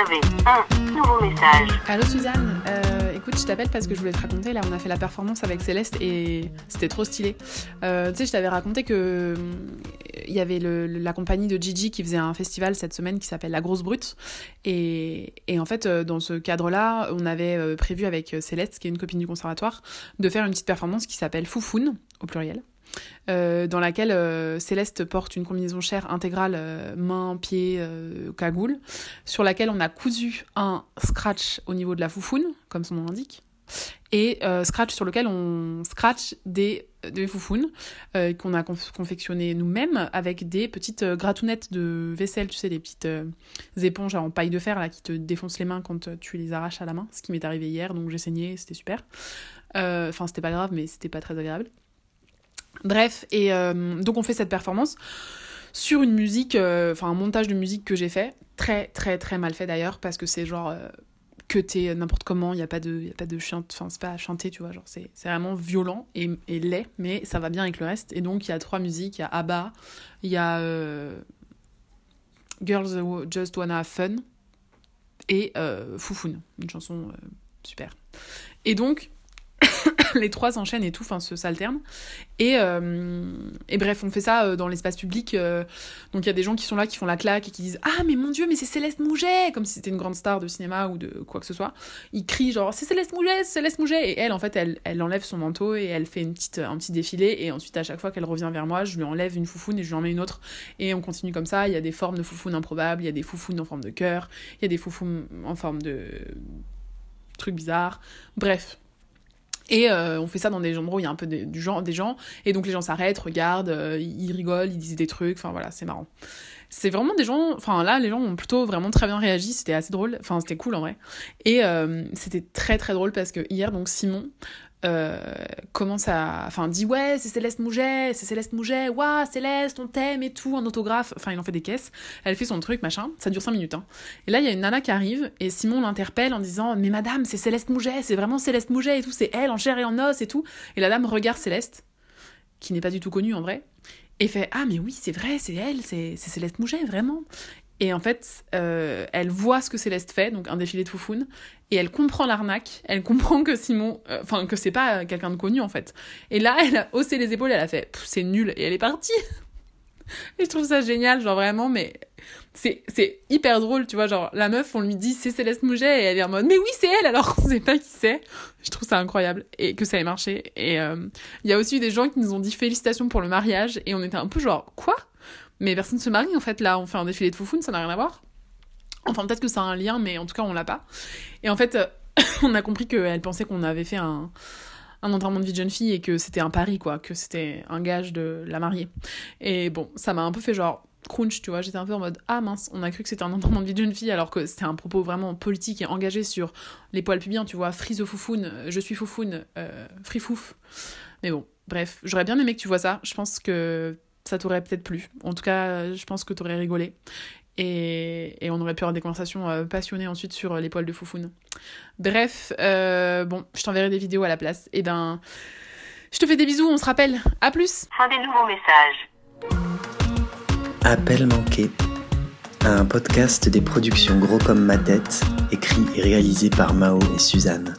avez un nouveau message. Allô Suzanne, euh, écoute, je t'appelle parce que je voulais te raconter. Là, on a fait la performance avec Céleste et c'était trop stylé. Euh, tu sais, je t'avais raconté que il y avait la compagnie de Gigi qui faisait un festival cette semaine qui s'appelle La Grosse Brute. Et, en fait, euh, dans ce cadre-là, on avait euh, prévu avec Céleste, qui est une copine du conservatoire, de faire une petite performance qui s'appelle Foufoune, au pluriel. Euh, dans laquelle euh, Céleste porte une combinaison chair intégrale euh, main, pied, cagoule, sur laquelle on a cousu un scratch au niveau de la foufoune, comme son nom l'indique, et scratch sur lequel on scratch des, des foufounes qu'on a conf confectionné nous-mêmes avec des petites gratounettes de vaisselle, tu sais, des petites éponges en paille de fer là qui te défoncent les mains quand tu les arraches à la main, ce qui m'est arrivé hier, donc j'ai saigné, c'était super. Enfin, c'était pas grave, mais c'était pas très agréable. Bref, et euh, donc on fait cette performance sur une musique, enfin euh, un montage de musique que j'ai fait, très très très mal fait d'ailleurs, parce que c'est genre euh, que t'es n'importe comment, il n'y a pas de, de chant, enfin c'est pas à chanter, tu vois, genre c'est vraiment violent et, laid, mais ça va bien avec le reste. Et donc il y a trois musiques, il y a ABBA, il y a Girls Just Wanna Have Fun et euh, une chanson super. Et donc les trois s'enchaînent et tout, enfin s'alternent. Et, euh, et bref, on fait ça euh, dans l'espace public. Euh, donc il y a des gens qui sont là, qui font la claque et qui disent Ah, mais mon Dieu, mais c'est Céleste Mouget Comme si c'était une grande star de cinéma ou de quoi que ce soit. Ils crient genre C'est Céleste Mouget, Céleste Mouget Et elle, en fait, elle, elle enlève son manteau et elle fait une petite, un petit défilé. Et ensuite, à chaque fois qu'elle revient vers moi, je lui enlève une foufoune et je lui en mets une autre. Et on continue comme ça. Il y a des formes de foufounes improbables, il y a des foufounes en forme de cœur, il y a des foufounes en forme de trucs bizarres. Bref, et euh, on fait ça dans des endroits où il y a un peu de, du genre, des gens. Et donc les gens s'arrêtent, regardent, euh, ils rigolent, ils disent des trucs. Enfin voilà, c'est marrant. C'est vraiment des gens. Enfin là, les gens ont plutôt vraiment très bien réagi. C'était assez drôle. Enfin, c'était cool en vrai. Et euh, c'était très très drôle parce que hier, donc Simon, euh, commence à. Enfin, dit ouais, c'est Céleste Mouget, c'est Céleste Mouget, waouh, Céleste, on t'aime et tout, un autographe. Enfin, il en fait des caisses. Elle fait son truc, machin. Ça dure 5 minutes. Hein. Et là, il y a une nana qui arrive et Simon l'interpelle en disant Mais madame, c'est Céleste Mouget, c'est vraiment Céleste Mouget et tout, c'est elle en chair et en os et tout. Et la dame regarde Céleste, qui n'est pas du tout connue en vrai, et fait Ah, mais oui, c'est vrai, c'est elle, c'est Céleste Mouget, vraiment. Et en fait, euh, elle voit ce que Céleste fait, donc un défilé de foufoune, et elle comprend l'arnaque, elle comprend que Simon, enfin euh, que c'est pas quelqu'un de connu en fait. Et là, elle a haussé les épaules, elle a fait c'est nul, et elle est partie. et je trouve ça génial, genre vraiment, mais c'est hyper drôle, tu vois, genre la meuf, on lui dit c'est Céleste Mouget, et elle est en mode mais oui c'est elle, alors qu'on sait pas qui c'est. Je trouve ça incroyable et que ça ait marché. Et il euh, y a aussi des gens qui nous ont dit félicitations pour le mariage, et on était un peu genre quoi? Mais personne se marie en fait là, on fait un défilé de foufoune, ça n'a rien à voir. Enfin peut-être que ça a un lien, mais en tout cas on l'a pas. Et en fait, on a compris qu'elle pensait qu'on avait fait un, un enterrement de vie de jeune fille et que c'était un pari quoi, que c'était un gage de la marier. Et bon, ça m'a un peu fait genre crunch, tu vois, j'étais un peu en mode ah mince, on a cru que c'était un enterrement de vie de jeune fille alors que c'était un propos vraiment politique et engagé sur les poils pubiens, tu vois, frise foufoune, je suis foufoune, euh, free fouf. Mais bon, bref, j'aurais bien aimé que tu vois ça. Je pense que ça t'aurait peut-être plu. En tout cas, je pense que t'aurais rigolé. Et, et, on aurait pu avoir des conversations euh, passionnées ensuite sur les poils de foufoune. Bref, euh, bon, je t'enverrai des vidéos à la place. Et ben, je te fais des bisous, on se rappelle. À plus Fin des nouveaux messages. Appel manqué. Un podcast des productions Gros comme ma tête, écrit et réalisé par Mao et Suzanne.